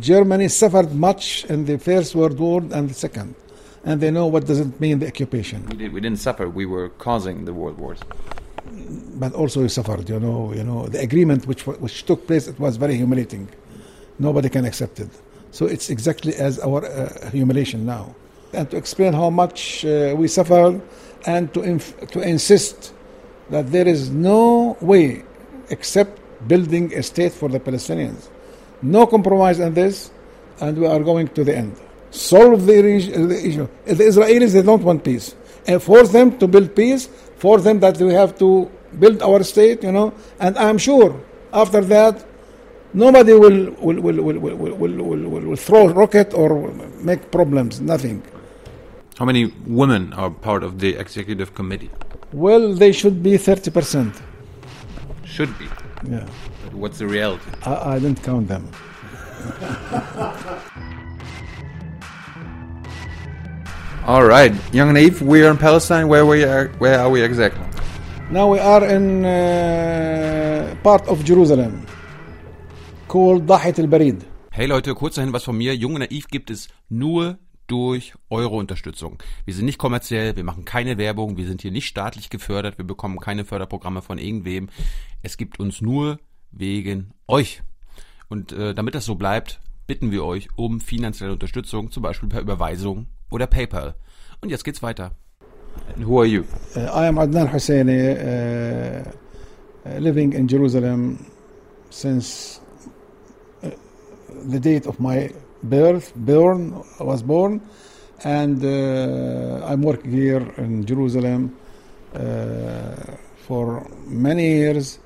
Germany suffered much in the First World War and the Second, and they know what does it mean the occupation. We, did, we didn't suffer. We were causing the world wars. But also we suffered. You know, you know the agreement which which took place. It was very humiliating. Nobody can accept it. So it's exactly as our uh, humiliation now. And to explain how much uh, we suffered, and to inf- to insist that there is no way except building a state for the Palestinians. No compromise on this, and we are going to the end. Solve the, issue. The Israelis, they don't want peace. And force them to build peace, force them that we have to build our state, you know. And I'm sure after that, nobody will, will, will, will, will, will, will, will throw rocket or make problems, nothing. How many women are part of the executive committee? Well, they should be 30%. Should be. Yeah. What's the reality? I, I didn't count them. All right, Young and Naive, we are in Palestine. Where, we are, where are we exactly? Now we are in uh, part of Jerusalem called Dahit al-Barid. Hey Leute, kurz dahin was von mir. Jung und Naiv gibt es nur durch eure Unterstützung. Wir sind nicht kommerziell, wir machen keine Werbung, wir sind hier nicht staatlich gefördert, wir bekommen keine Förderprogramme von irgendwem. Es gibt uns nur wegen euch. Und äh, damit das so bleibt, bitten wir euch um finanzielle Unterstützung, zum Beispiel per Überweisung oder PayPal. Und jetzt geht's weiter. And who are you? Uh, I am Adnan Husseini, uh, uh, living in Jerusalem since uh, the date of my birth, born, was born, and uh, I'm working here in Jerusalem uh, for many years,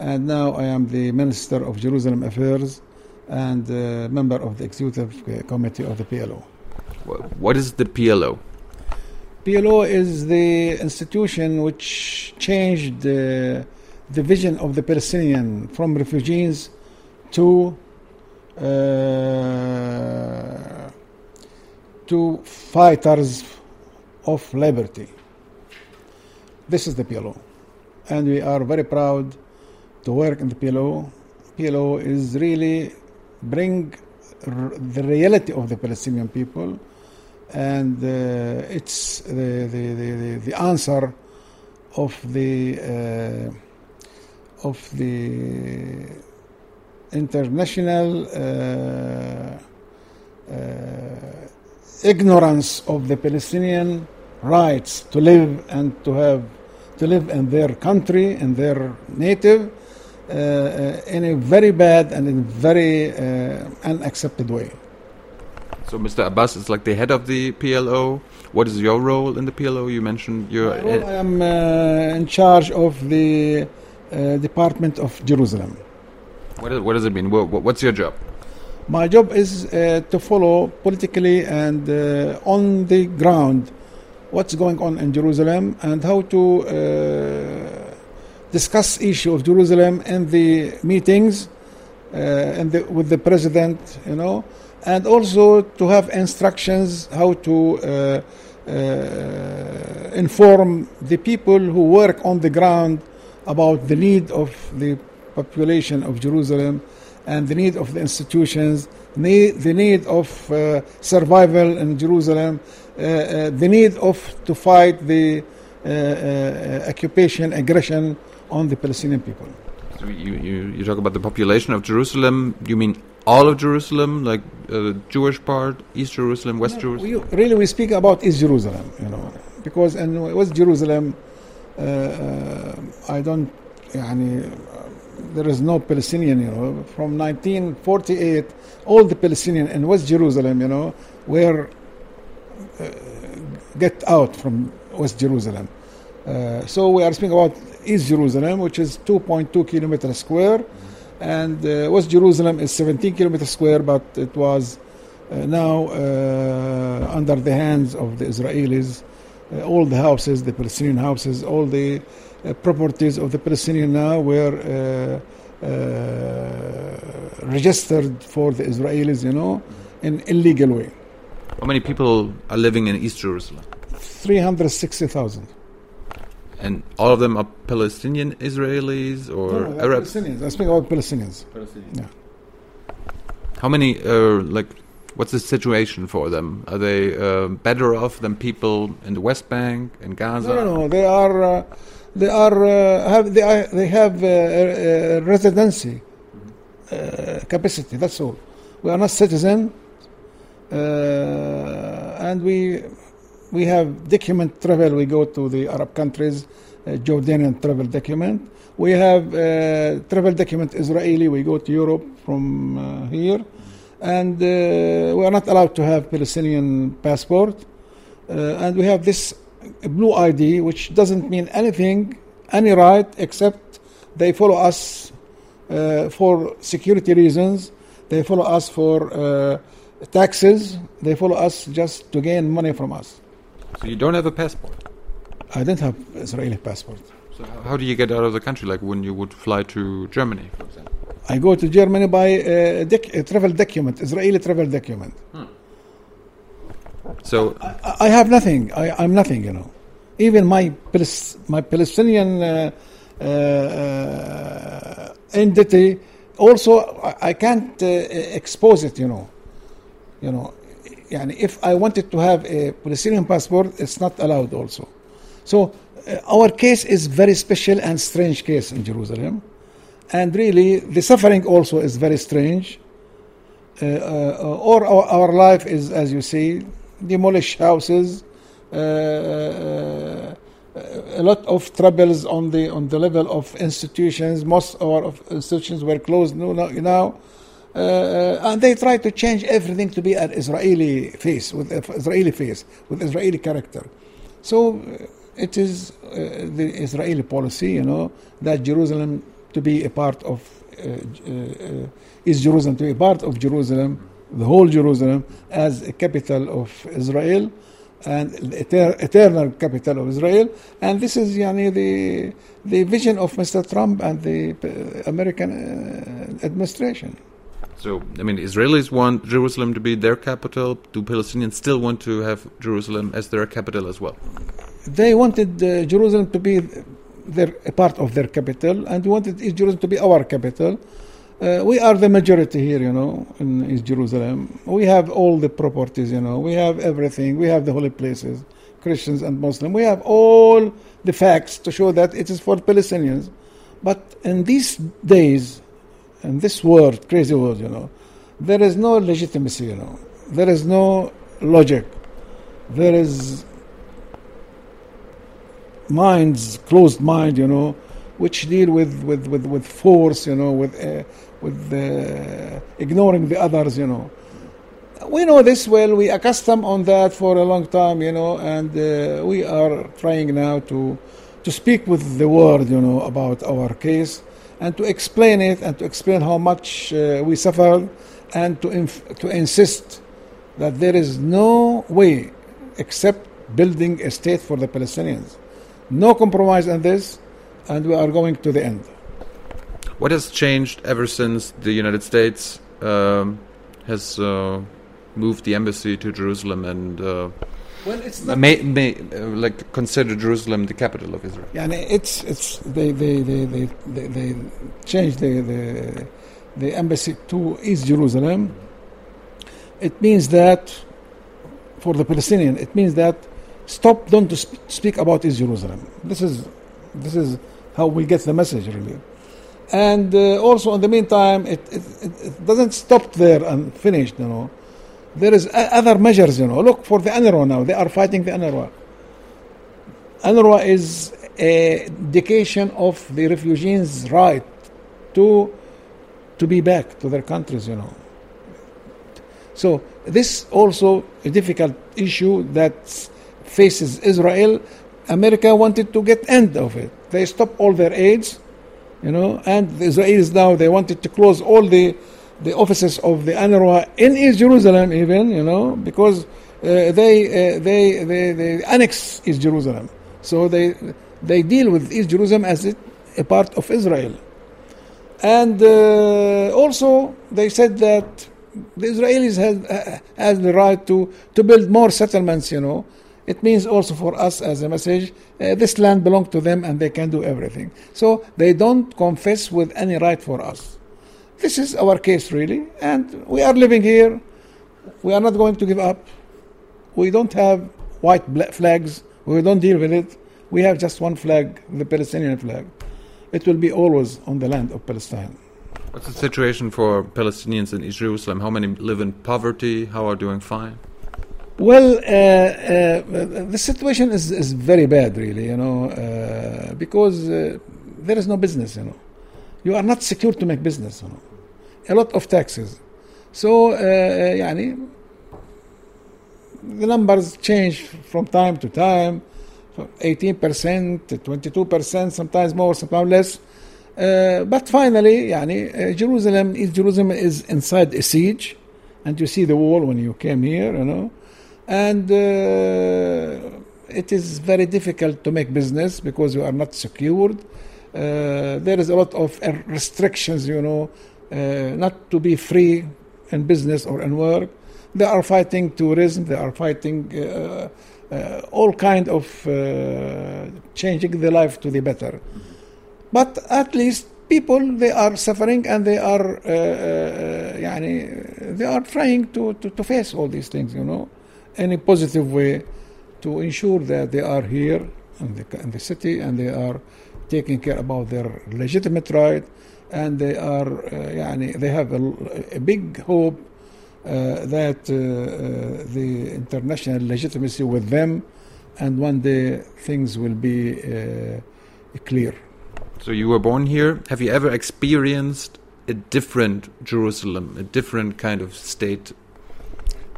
and now I am the Minister of Jerusalem Affairs and uh, member of the Executive Committee of the PLO. What is the PLO? PLO is the institution which changed uh, the vision of the Palestinian from refugees to uh, to fighters of liberty. This is the PLO, and we are very proud to work in the PLO. PLO is really bring the reality of the Palestinian people and uh, it's the, the, the, the, answer of the uh, of the international uh, uh, ignorance of the Palestinian rights to live and to have to live in their country in their native in a very bad and in very uh, unaccepted way. So Mr. Abbas is like the head of the PLO. What is your role in the PLO? You mentioned you're. Role, I am uh, in charge of the uh, Department of Jerusalem. What, is, what does it mean? Wha- wha- What's your job? My job is uh, to follow politically and uh, on the ground what's going on in Jerusalem and how to uh, discuss issue of Jerusalem in the meetings uh, and the, with the president, you know, and also to have instructions how to uh, uh, inform the people who work on the ground about the need of the population of Jerusalem and the need of the institutions, need, the need of uh, survival in Jerusalem, uh, uh, the need of to fight the occupation, aggression on the Palestinian people. So you, you, you, talk about the population of Jerusalem. You mean all of Jerusalem, like uh, Jewish part, East Jerusalem, West no, Jerusalem? We, really, we speak about East Jerusalem, you know, because in West Jerusalem, uh, uh, I don't, yani, there is no Palestinian, you know. From 1948, all the Palestinian in West Jerusalem, you know, were uh, get out from West Jerusalem uh, so we are speaking about East Jerusalem, which is 2.2 kilometers square, and uh, West Jerusalem is 17 kilometers square, but it was uh, now uh, under the hands of the Israelis. Uh, all the houses, the Palestinian houses, all the uh, properties of the Palestinian now were uh, uh, registered for the Israelis, you know, in illegal way. How many people are living in East Jerusalem? 360,000. And all of them are Palestinian Israelis or No, no, Arabs? Palestinians. I speak about Palestinians. Palestinians. Yeah. How many, uh, like, what's the situation for them? Are they uh, better off than people in the West Bank, in Gaza? No, no, no. They are, uh, they are, uh, have, they, are, they have uh, uh, residency uh, capacity. That's all. We are not citizen, uh, and we we have document travel. We go to the Arab countries, uh, Jordanian travel document. We have uh, travel document Israeli. We go to Europe from uh, here, and uh, we are not allowed to have Palestinian passport. Uh, and we have this blue ID, which doesn't mean anything, any right, except they follow us uh, for security reasons. They follow us for taxes. They follow us just to gain money from us. So you don't have a passport. I don't have Israeli passport. So how- do you get out of the country? Like when you would fly to Germany, for example. I go to Germany by a, doc- a travel document, Israeli travel document. So I, I have nothing. I, I'm nothing, you know. Even my my Palestinian uh, uh, uh, entity, also I, I can't uh, expose it, you know. You know, yani if I wanted to have a Palestinian passport, it's not allowed also. So uh, our case is very special and strange case in Jerusalem, and really the suffering also is very strange. Uh, uh, or our, our life is, as you see, demolish houses, uh, uh, a lot of troubles on the on the level of institutions. Most of our institutions were closed now. Uh, and they try to change everything to be an Israeli face with Israeli face with Israeli character. So uh, it is uh, the Israeli policy, you know, that Jerusalem to be a part of uh, uh, uh, is Jerusalem to be a part of Jerusalem, the whole Jerusalem as a capital of Israel and eter- eternal capital of Israel. And this is yani, the the vision of Mr. Trump and the uh, American uh, administration. So, I mean, Israelis want Jerusalem to be their capital. Do Palestinians still want to have Jerusalem as their capital as well? They wanted uh, Jerusalem to be their, a part of their capital, and wanted East Jerusalem to be our capital. Uh, we are the majority here, you know, in East Jerusalem. We have all the properties, you know. We have everything. We have the holy places, Christians and Muslims. We have all the facts to show that it is for Palestinians. But in these days, in this world, crazy world, you know, there is no legitimacy, you know. There is no logic. There is minds, closed mind, you know, which deal with, with, with, with force, you know, with, uh, with uh, ignoring the others, you know. We know this well. We accustomed on that for a long time, you know, and uh, we are trying now to to speak with the world, you know, about our case and to explain it and to explain how much uh, we suffer and to inf- to insist that there is no way except building a state for the Palestinians. No compromise on this, and we are going to the end. What has changed ever since the United States um, has uh, moved the embassy to Jerusalem and uh, Well, it's may, may uh, like consider Jerusalem the capital of Israel? Yani it's it's they they they they, they, they changed the, the the embassy to East Jerusalem. It means that for the Palestinian, it means that stop don't to sp- speak about East Jerusalem. This is this is how we get the message really. And uh, also in the meantime, it, it, it, it doesn't stop there and finished. You know, there is other measures. You know, look for the UNRWA now. They are fighting the UNRWA. UNRWA is a dedication of the refugees' right to to be back to their countries. You know. So this also a difficult issue that faces Israel. America wanted to get end of it. They stopped all their aids, you know, and the Israelis now they wanted to close all the the offices of the UNRWA in East Jerusalem, even you know, because uh, they, uh, they they they annex East Jerusalem, so they they deal with East Jerusalem as it, a part of Israel, and uh, also they said that the Israelis has has the right to to build more settlements, you know. It means also for us as a message, uh, this land belongs to them and they can do everything. So they don't confess with any right for us. This is our case really, and we are living here. We are not going to give up. We don't have white flags. We don't deal with it. We have just one flag, the Palestinian flag. It will be always on the land of Palestine. What's the situation for Palestinians in East Jerusalem? How many live in poverty? How are doing fine? Well, uh, uh, the situation is, is very bad, really, you know, uh, because uh, there is no business, you know. You are not secure to make business, you know A lot of taxes. So, uh, يعني, the numbers change from time to time, from 18% to 22%, sometimes more, sometimes less. Uh, but finally, يعني, uh, Jerusalem, East Jerusalem is inside a siege, and you see the wall when you came here, you know and uh, it is very difficult to make business because you are not secured. Uh, there is a lot of uh, restrictions, you know, uh, not to be free in business or in work. They are fighting tourism. They are fighting uh, uh, all kind of changing the life to the better. But at least people they are suffering and they are يعني, they are trying to, to, to face all these things, you know in a positive way to ensure that they are here in the, in the city and they are taking care about their legitimate right and they are uh, يعني, they have a, a big hope uh, that uh, uh, the international legitimacy with them and one day things will be uh, clear. So you were born here. Have you ever experienced a different Jerusalem, a different kind of state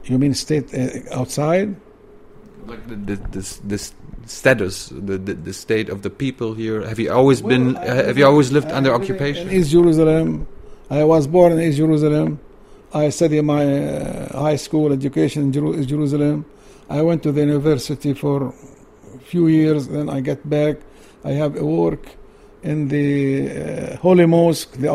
you mean state uh, outside? Like the, the, this this status, the, the, the state of the people here. Have you always well, been? Uh, have you always lived I under occupation? In East Jerusalem, I was born in East Jerusalem. I studied my uh, high school education in Jeru Jerusalem. I went to the university for a few years. Then I get back. I have a work in the uh, Holy Mosque, the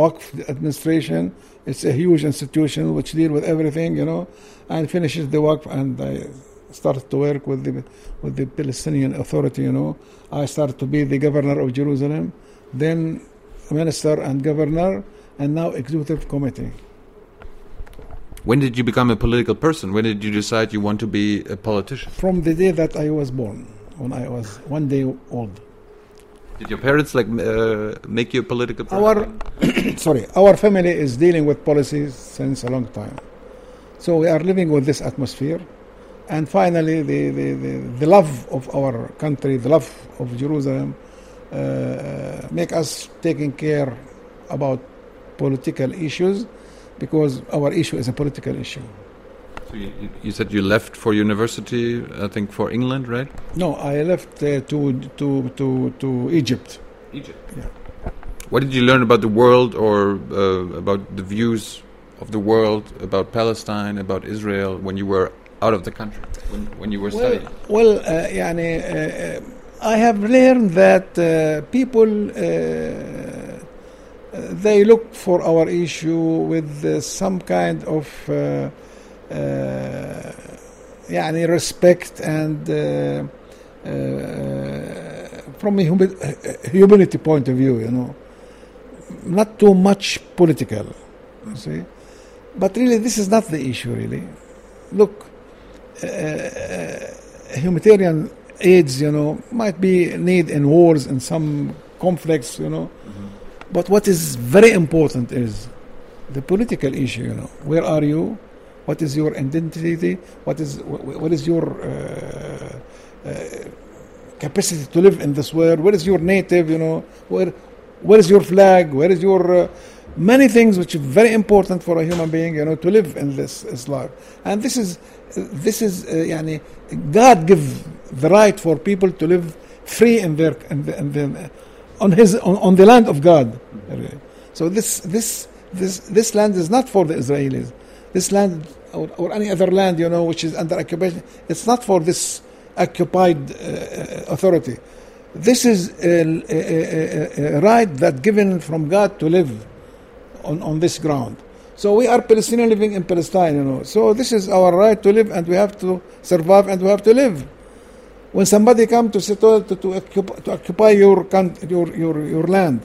administration. It's a huge institution which deal with everything, you know and finishes the work and I started to work with the with the Palestinian Authority. You know, I started to be the governor of Jerusalem, then minister and governor, and now executive committee. When did you become a political person? When did you decide you want to be a politician? From the day that I was born, when I was one day old. Did your parents like uh, make you a political person? Our sorry, our family is dealing with policies since a long time. So we are living with this atmosphere. And finally, the, the, the, the love of our country, the love of Jerusalem, uh, make us taking care about political issues because our issue is a political issue. So you, you, said you left for university, I think for England, right? No, I left uh, to, to, to, to Egypt. Egypt? Yeah. What did you learn about the world or uh, about the views of the world about Palestine, about Israel when you were out of the country, when, when you were well, studying? Well, uh, يعني, uh, I have learned that uh, people uh, they look for our issue with uh, some kind of uh, يعني respect and from a humanity point of view, you know, not too much political. You see. But really, this is not the issue, really. Look, uh, uh, humanitarian aids, you know, might be need in wars and some conflicts, you know. Mm-hmm. But what is very important is the political issue, you know. Where are you? What is your identity? What is what is your uh, uh, capacity to live in this world? Where is your native? You know, where where is your flag? Where is your uh, many things which are very important for a human being, you know, to live in this, this life. And this is, this is, uh, God give the right for people to live free in their, in the, in the, on his, on, on the land of God. So this, this, this, this land is not for the Israelis. This land or, or any other land, you know, which is under occupation, it's not for this occupied uh, authority. This is a, a, a, a right that given from God to live on, on this ground. So we are Palestinian living in Palestine, you know. So this is our right to live, and we have to survive, and we have to live. When somebody come to settle to, to, occupy, to occupy your, your your your land,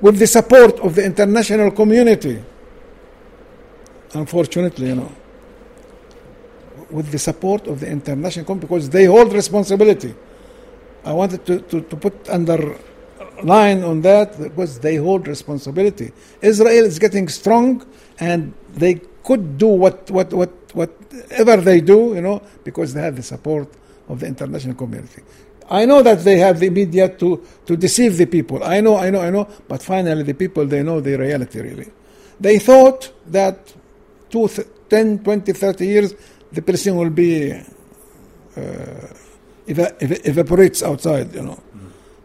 with the support of the international community, unfortunately, you know, with the support of the international community, because they hold responsibility. I wanted to, to, to put under line on that because they hold responsibility. Israel is getting strong and they could do what, what, what, whatever they do, you know, because they have the support of the international community. I know that they have the media to, to deceive the people. I know, I know, I know. But finally, the people, they know the reality, really. They thought that two, 10, 20, 30 years, the Palestine will be uh, eva- eva- evaporates outside, you know.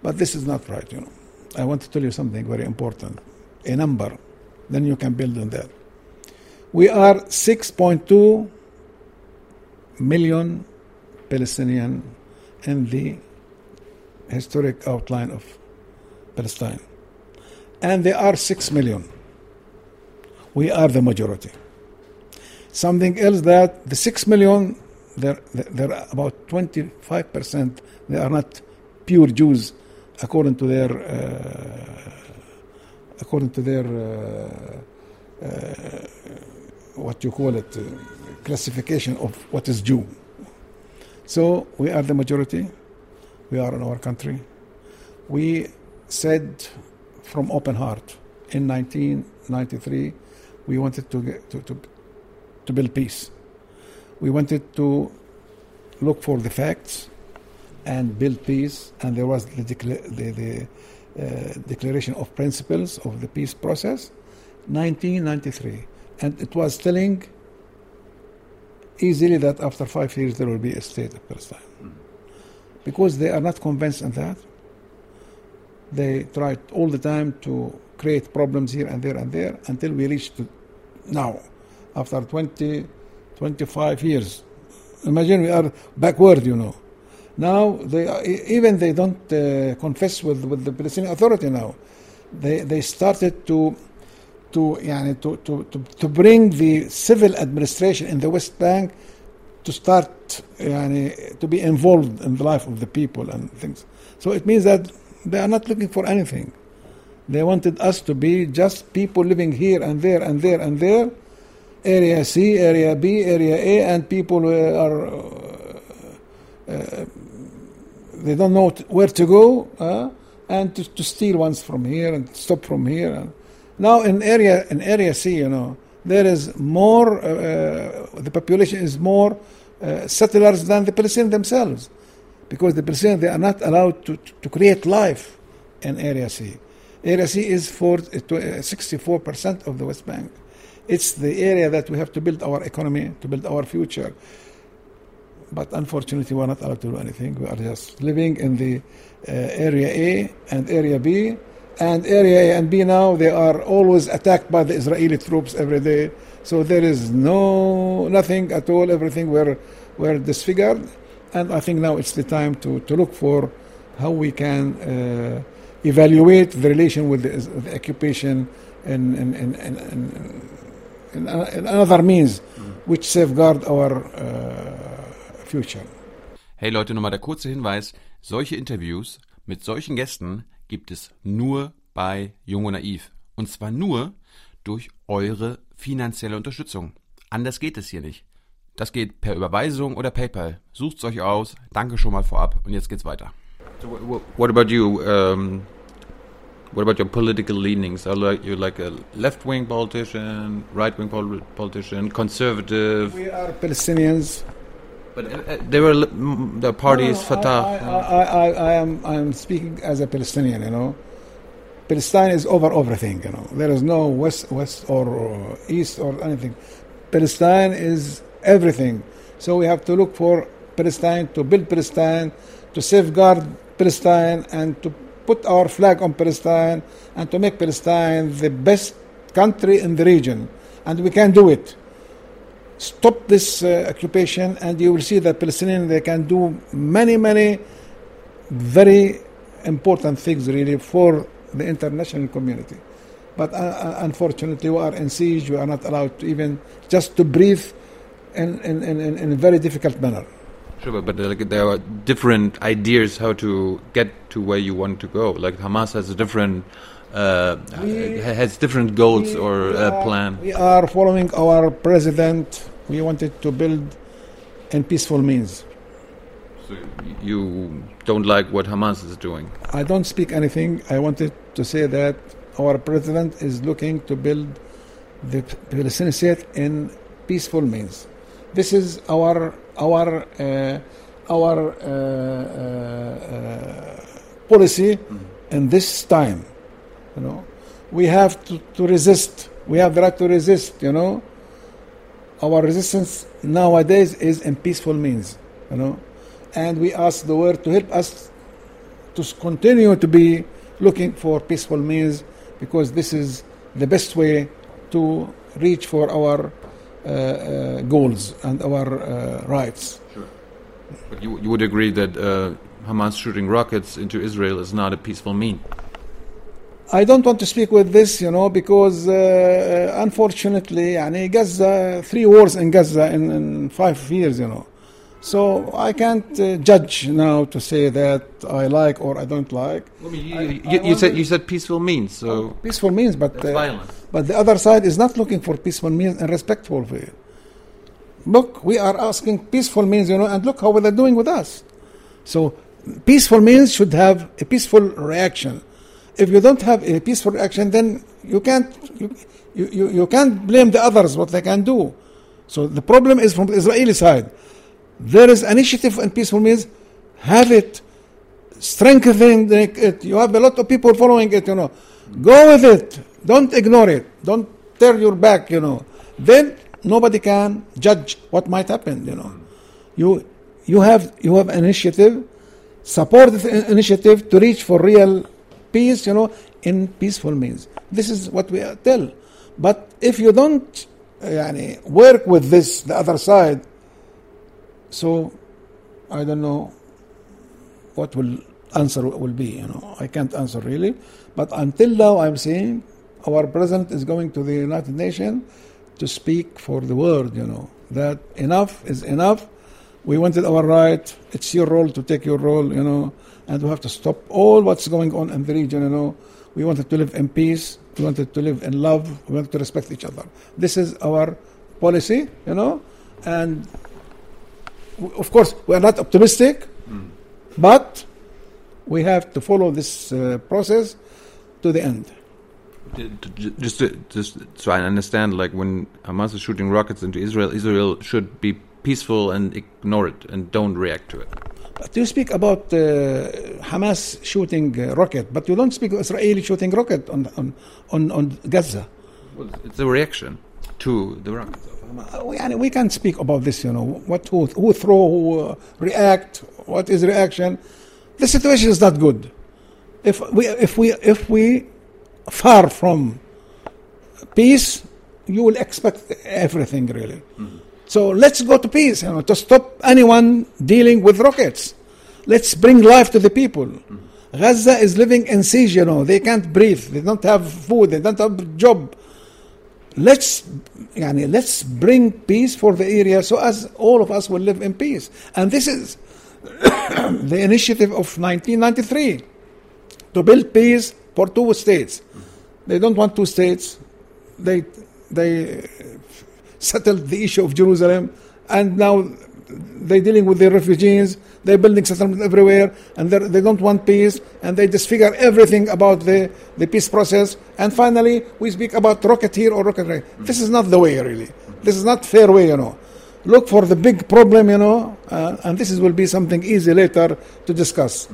But this is not right, you know. I want to tell you something very important. A number. Then you can build on that. We are 6.2 million Palestinian in the historic outline of Palestine. And they are 6 million. We are the majority. Something else that the 6 million, they're, they're about 25%, they are not pure Jews according to their, uh, according to their, uh, uh, what you call it, uh, classification of what is Jew. So we are the majority. We are in our country. We said from open heart in 1993 we wanted to, get, to, to, to build peace. We wanted to look for the facts and build peace, and there was the, the, the uh, declaration of principles of the peace process, 1993, and it was telling easily that after five years there will be a state of Palestine. Because they are not convinced in that, they tried all the time to create problems here and there and there until we reached now, after 20, 25 years. Imagine we are backward, you know. Now they are, even they don't uh, confess with, with the Palestinian Authority now. They they started to to يعني, to, to, to to bring the civil administration in the West Bank to start يعني, to be involved in the life of the people and things. So it means that they are not looking for anything. They wanted us to be just people living here and there and there and there, area C, area B, area A, and people are. Uh, uh, they don't know where to go, uh, and to, to, steal ones from here and stop from here. Now in area in area C, you know, there is more. Uh, the population is more uh, settlers than the Palestinians themselves, because the Palestinians they are not allowed to, to create life in area C. Area C is for 64% of the West Bank. It's the area that we have to build our economy, to build our future. But unfortunately, we're not allowed to do anything. We are just living in the uh, area A and area B. And area A and B now, they are always attacked by the Israeli troops every day. So there is no nothing at all. Everything were, were disfigured. And I think now it's the time to, to look for how we can uh, evaluate the relation with the, the occupation in, in, in, in, another means which safeguard our uh, future. Hey Leute, nochmal der kurze Hinweis. Solche Interviews mit solchen Gästen gibt es nur bei Jung und Naiv. Und zwar nur durch eure finanzielle Unterstützung. Anders geht es hier nicht. Das geht per Überweisung oder PayPal. Sucht's euch aus. Danke schon mal vorab. Und jetzt geht's weiter. So what about you? Um, what about your political leanings? Are like you like a left-wing politician, right-wing pol politician, conservative? We are Palestinians. But uh, uh were the parties no, no, Fatah. I, I, I, I, am I am speaking as a Palestinian. You know, Palestine is over everything. You know, there is no west, west or east or anything. Palestine is everything. So we have to look for Palestine to build Palestine, to safeguard Palestine, and to put our flag on Palestine and to make Palestine the best country in the region. And we can do it. Stop this uh, occupation, and you will see that Palestinians they can do many, many very important things really for the international community. But uh, uh unfortunately, we are in siege. We are not allowed to even just to breathe in, in, in, in a very difficult manner. Sure, but, like, there are different ideas how to get to where you want to go. Like Hamas has a different uh, We- has different goals We- or we uh, are- plan. We are following our president. We wanted to build in peaceful means. So you don't like what Hamas is doing. I don't speak anything. I wanted to say that our president is looking to build the Palestinian state in peaceful means. This is our our uh, our uh, uh, uh, policy in this time. You know, we have to, to resist. We have the right to resist. You know, our resistance nowadays is in peaceful means. You know, and we ask the world to help us to continue to be looking for peaceful means because this is the best way to reach for our uh, uh, goals and our uh, rights. But you, you would agree that uh, Hamas shooting rockets into Israel is not a peaceful mean. I don't want to speak with this, you know, because uh, unfortunately, يعني Gaza, three wars in Gaza in, in five years, you know. So I can't uh, judge now to say that I like or I don't like. I mean, you, I- you, I you said wonder- you said peaceful means, so Peaceful means, but that's uh, violent. But the other side is not looking for peaceful means and respectful way. Look, we are asking peaceful means, you know, and look how they're doing with us. So, peaceful means should have a peaceful reaction. if you don't have a peaceful reaction, then you can't you, you, you, you can't blame the others what they can do. So the problem is from the Israeli side. There is initiative and peaceful means. Have it, strengthen it. You have a lot of people following it. You know, go with it. Don't ignore it. Don't turn your back. You know, then nobody can judge what might happen. You know, you you have you have initiative. Support the initiative to reach for real peace, you know, in peaceful means. This is what we tell. But if you don't yani, work with this, the other side, so I don't know what will answer will be. You know, I can't answer really. But until now, I'm saying our president is going to the United Nations to speak for the world. You know that enough is enough. We wanted our right. It's your role to take your role. You know, and we have to stop all what's going on in the region. You know, we wanted to live in peace. We wanted to live in love. We wanted to respect each other. This is our policy. You know, and w- of course we are not optimistic, but we have to follow this uh, process to the end. Just to, just so I understand, like when Hamas is shooting rockets into Israel, Israel should be peaceful and ignore it and don't react to it. But you speak about uh, Hamas shooting uh, rocket, but you don't speak of Israeli shooting rocket on, on, on, on Gaza. Well, it's a reaction to the rocket. Uh, we, we can't speak about this, you know, what, who, who throw, who uh, react, what is reaction. The situation is not good. If we, if we, if we far from peace, you will expect everything really. Mm -hmm. So let's go to peace, you know, to stop anyone dealing with rockets. Let's bring life to the people. Gaza is living in siege, you know, they can't breathe, they don't have food, they don't have job. Let's, yani, let's bring peace for the area so as all of us will live in peace. And this is the initiative of 1993 to build peace for two states. They don't want two states. They, they settled the issue of Jerusalem, and now they're dealing with the refugees. They're building settlements everywhere, and they're- don't want peace, and they disfigure everything about the, the peace process. And finally, we speak about rocket here or rocket there. This is not the way, really. This is not fair way, you know. Look for the big problem, you know, uh, and this is, will be something easy later to discuss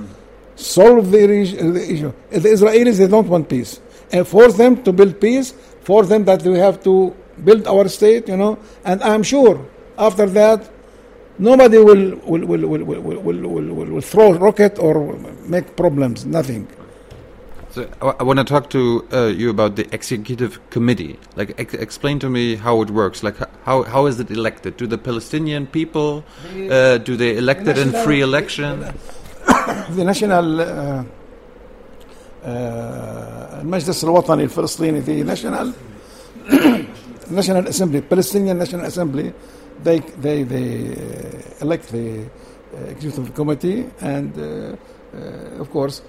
solve the, re- the issue. The Israelis they don't want peace, and force them to build peace. Force them that we have to build our state, you know. And I'm sure after that, nobody will will will will will, will, will, will, will, will throw rocket or make problems. Nothing. So I, I want to talk to uh, you about the executive committee. Like, ex- explain to me how it works. Like, h- how how is it elected? Do the Palestinian people uh, do they elect it in national- free election? the national uh, uh, المجلس الوطني الفلسطيني the national national assembly Palestinian national assembly they they they uh, elect the uh, executive committee and uh, uh of course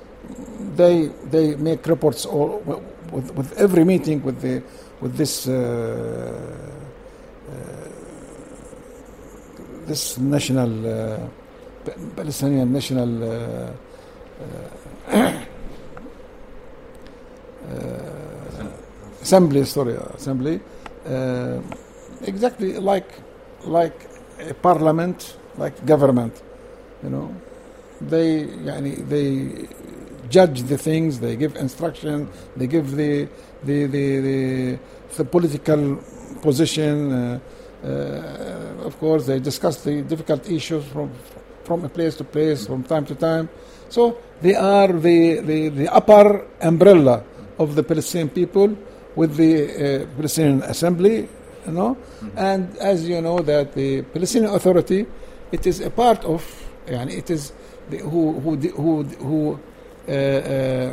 they they make reports all with, with every meeting with the with this uh, uh, this national Palestinian national assembly sorry assembly uh, exactly like like a parliament, like government. You know, they yani, they judge the things, they give instruction, they give the the the, the, the political position. Uh, uh, of course, they discuss the difficult issues from from place to place, from time to time. So they are the, the, the upper umbrella of the Palestinian people with the uh, Palestinian Assembly, you know, mm-hmm. and as you know that the Palestinian Authority, it is a part of, and it is the, who who who who uh, uh,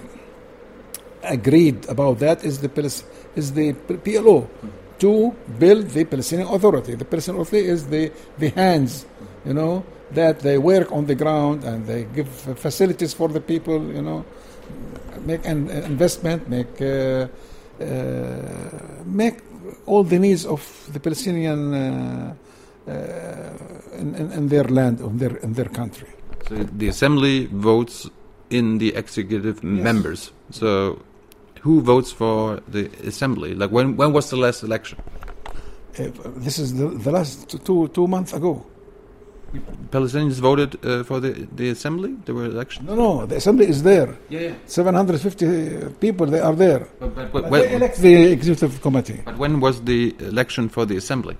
agreed about that is the is the PLO mm-hmm. to build the Palestinian Authority. The Palestinian Authority is the the hands, you know, that they work on the ground and they give facilities for the people, you know, make an investment, make. Uh, make all the needs of the Palestinian uh, uh, in, in, in their land, in their in their country. So the assembly votes in the executive members. So who votes for the assembly? Like when when was the last election? Uh, this is the, the last two two months ago. Palestinians voted uh, for the the assembly. There were elections. No, no, the assembly is there. Yeah, yeah. 750 people, they are there. But, but, But but, they elect the executive committee. but when was the election for the assembly?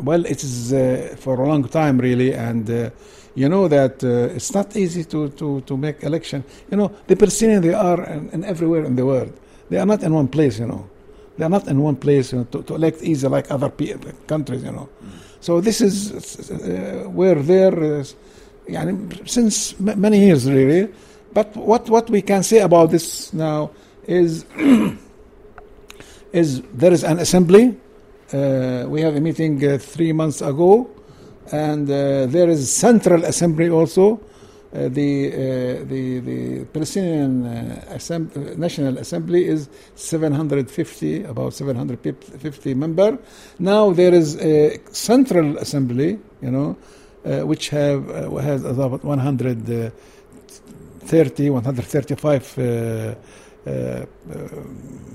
Well, it is uh, for a long time, really, and uh, you know that uh, it's not easy to, to, to make election. You know, the Palestinians, they are in, in everywhere in the world. They are not in one place, you know. They are not in one place you know, to, to elect easy like other countries, you know. So this is uh, we're there, uh, since many years really. But what what we can say about this now is is there is an assembly. Uh, we have a meeting uh, three months ago, and uh, there is central assembly also uh, the, uh, the the Palestinian uh, uh, National Assembly is 750, about 750 member. Now there is a central assembly, you know, which have has about 130, 135 uh, uh, uh,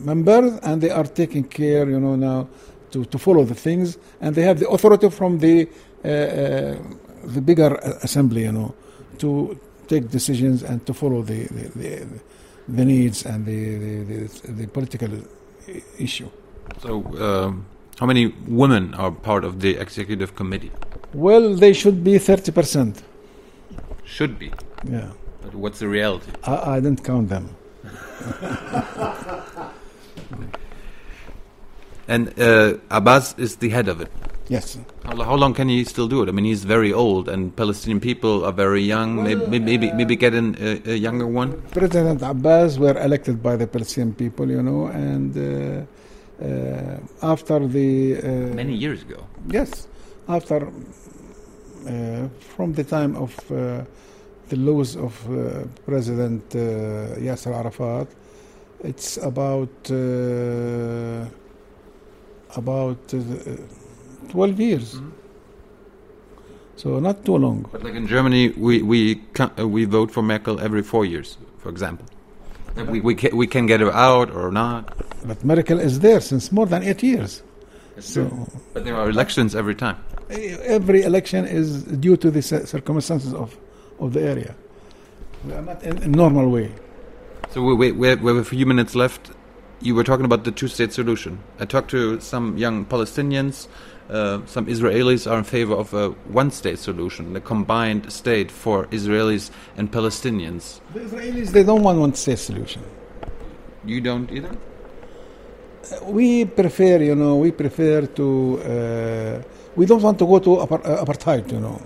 members, and they are taking care, you know, now to, to follow the things, and they have the authority from the the bigger assembly, you know, to take decisions and to follow the the, the, the needs and the, the, the, political issue. So um, how many women are part of the executive committee? Well, they should be 30%. Should be. Yeah. But what's the reality? I, I didn't count them. And uh, Abbas is the head of it. Yes. How, how, long can he still do it? I mean, he's very old, and Palestinian people are very young. Well, maybe, maybe, maybe get a, a, younger one. President Abbas were elected by the Palestinian people, you know, and uh, uh, after the uh, many years ago. Yes, after uh, from the time of uh, the loss of President Yasser Arafat, it's about about 12 years. Mm-hmm. So not too long. But like in Germany, we we can, uh, we vote for Merkel every four years, for example. And we we can, we can get her out or not. But Merkel is there since more than eight years. So, but there are elections every time. Eh, every election is due to the circumstances of of the area. We are not in a normal way. So we we we have a few minutes left. You were talking about the two-state solution. I talked to some young Palestinians. Uh, some Israelis are in favor of a one-state solution, a combined state for Israelis and Palestinians. The Israelis they don't want one state solution. You don't either. We prefer, you know, we prefer to. Uh, we don't want to go to uh, apartheid, you know.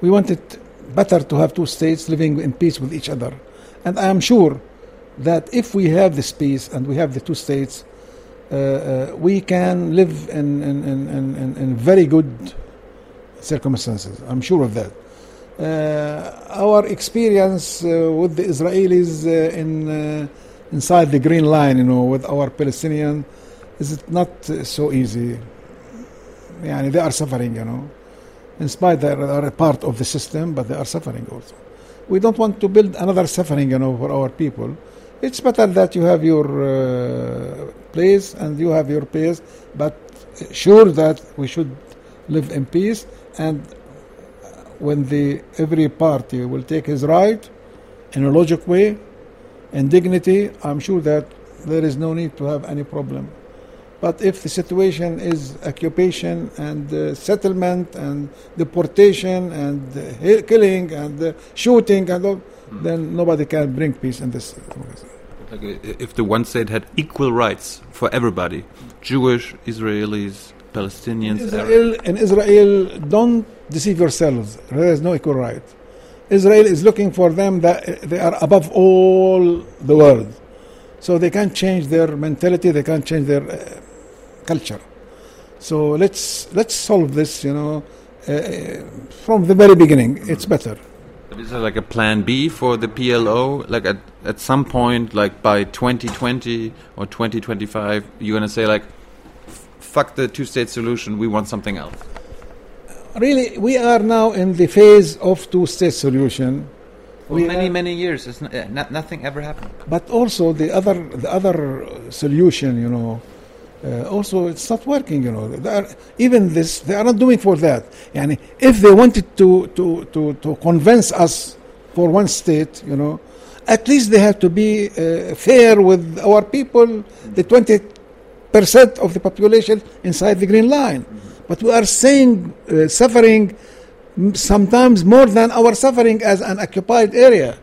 We want it better to have two states living in peace with each other, and I am sure that if we have this peace and we have the two states, uh, uh, we can live in in, in, in, in very good circumstances. I'm sure of that. uh, our experience uh, with the Israelis uh, in uh, inside the Green Line, you know, with our Palestinian, is it not so easy? Yeah, they are suffering, you know. In spite they are a part of the system, but they are suffering also. We don't want to build another suffering, you know, for our people. It's better that you have your uh, place and you have your place, but sure that we should live in peace and when the every party will take his right in a logic way and dignity, I'm sure that there is no need to have any problem. But if the situation is occupation and uh, settlement and deportation and uh, killing and uh, shooting and all, then nobody can bring peace in this. Like uh, if the one state had equal rights for everybody, Jewish, Israelis, Palestinians, Arabs. Israel, in Israel, don't deceive yourselves. There is no equal right. Israel is looking for them that they are above all the world. So they can't change their mentality, they can't change their uh, culture. So let's let's solve this, you know, uh, from the very beginning. It's better. Is there like a plan B for the PLO? Like at, at some point, like by 2020 or 2025, you're going to say like, "F- fuck the two-state solution, we want something else. Really, we are now in the phase of two-state solution. For We many, many years, it's not, uh, not, nothing ever happened. but also the other the other solution you know uh, also it's not working you know. Are, even this they are not doing for that. Yani if they wanted to to to to convince us for one state you know at least they have to be uh, fair with our people the 20 percent of the population inside the green line. But we are saying uh, suffering sometimes more than our suffering as an occupied area.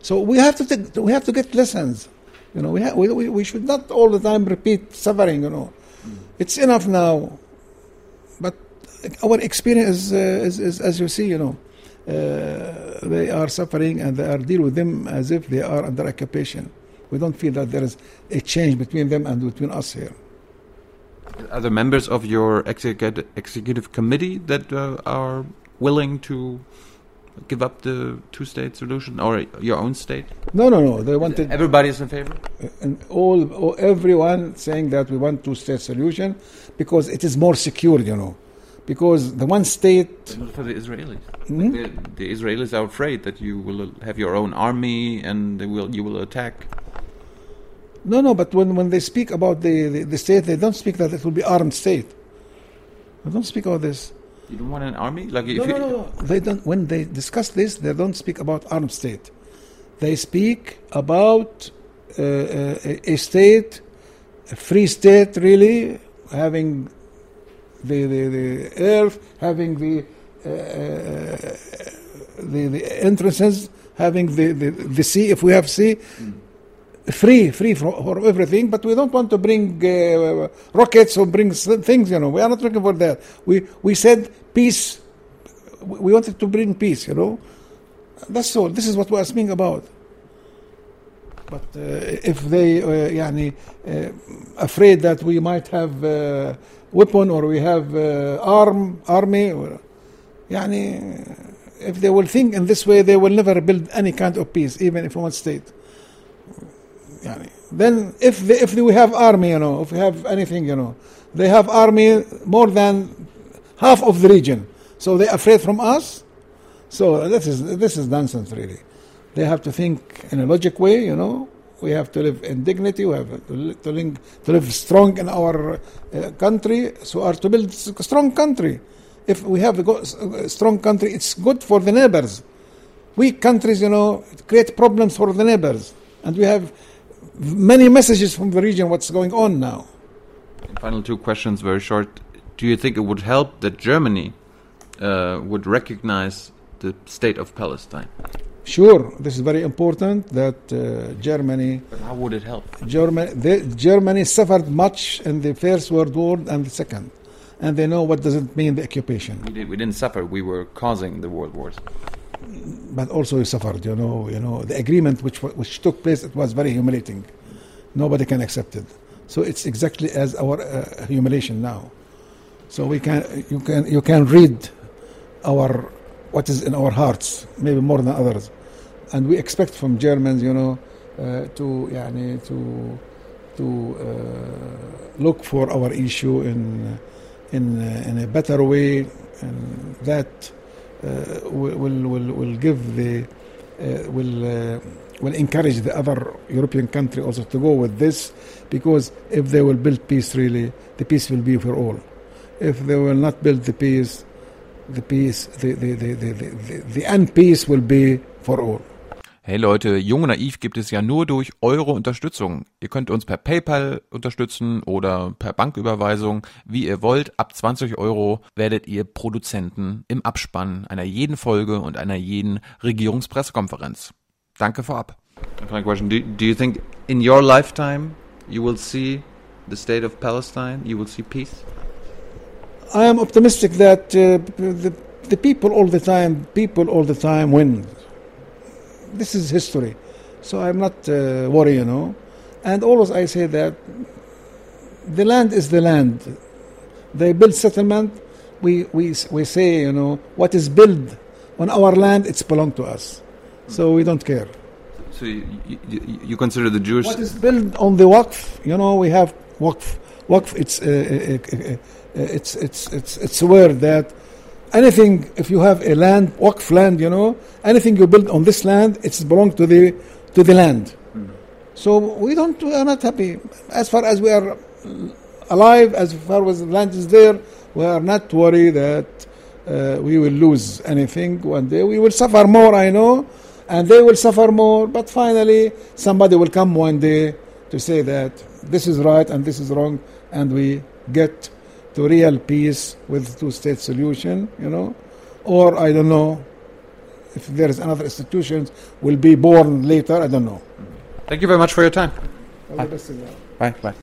So we have to take, we have to get lessons. You know, we, ha- we, we should not all the time repeat suffering. You know, it's enough now. But our experience is, uh, is, is as you see, you know, uh, they are suffering and they are deal with them as if they are under occupation. We don't feel that there is a change between them and between us here. Are there members of your executive, executive committee that uh, are willing to give up the two-state solution or your own state? No, no, no. They wanted Everybody is in favor. and all, all everyone saying that we want two-state solution because it is more secure. You know, because the one state. But for the Israelis. Hmm? The, the Israelis are afraid that you will have your own army and they will you will attack. No, no, but when, when they speak about the, the, the state, they don't speak that it will be armed state. They don't speak about this. You don't want an army? Like if No, you, no, no, no. They don't. When they discuss this, they don't speak about armed state. They speak about uh, uh, a, a state, a free state, really having the the, the earth, having the uh, uh, the, the entrances, having the, the, the sea, if we have sea, free, free for, for everything, but we don't want to bring uh, rockets or bring things, you know. We are not looking for that. We, we said peace. We wanted to bring peace, you know. That's all. This is what we are speaking about. But uh, if they, uh, yani, uh, afraid that we might have uh, weapon or we have uh, arm, army, or, yani, if they will think in this way, they will never build any kind of peace, even if one state. Then if they, if we have army, you know, if we have anything, you know, they have army more than half of the region. So they're afraid from us. So this is this is nonsense, really. They have to think in a logic way, you know. We have to live in dignity. We have to, to, link, to live strong in our uh, country. So are to build a strong country. If we have a, go, a strong country, it's good for the neighbors. Weak countries, you know, create problems for the neighbors, and we have many messages from the region. What's going on now? Final two questions, very short. Do you think it would help that Germany uh, would recognize the state of Palestine? Sure, this is very important that uh, Germany But how would it help? Germany, they, Germany suffered much in the First World War and the Second, and they know what does it mean the occupation. We, did, we didn't suffer. We were causing the world wars but also he suffered. You know, you know the agreement which which took place it was very humiliating. Nobody can accept it. So it's exactly as our uh, humiliation now. So we can you can you can read our what is in our hearts maybe more than others, and we expect from Germans, you know, uh, to yani, to to uh, look for our issue in in uh, in a better way, and that will will will give the uh, will uh, will encourage the other European country also to go with this, because if they will build peace, really, the peace will be for all. If they will not build the peace, the peace, the the the the, the, the unpeace will be for all. Hey Leute, Jung und Naiv gibt es ja nur durch eure Unterstützung. Ihr könnt uns per PayPal unterstützen oder per Banküberweisung, wie ihr wollt. Ab 20 Euro werdet ihr Produzenten im Abspann einer jeden Folge und einer jeden Regierungspressekonferenz. Danke vorab. Final question: do, do you think in your lifetime you will see the state of Palestine? You will see peace? I am optimistic that uh, the, the people all the time, people all the time win. This is history. So I'm not uh, worried, you know. And always I say that the land is the land. They build settlement. We, we, we say, you know, what is built on our land, it's belong to us. So we don't care. So you, you, you consider the Jewish What is built on the Waqf, you know, we have Waqf. Waqf, it's, uh, uh, uh, uh, it's, it's, it's, it's a word that anything, if you have a land, Waqf land, you know, anything you build on this land, it's belong to the, to the land. So we don't, we are not happy. As far as we are alive, as far as the land is there, we are not worried that uh, we will lose anything one day. We will suffer more, I know, and they will suffer more. But finally, somebody will come one day to say that this is right and this is wrong, and we get to real peace with two-state solution. You know, or I don't know if there is another institutions will be born later. I don't know. Thank you very much for your time. All the best in. Bye. Bye.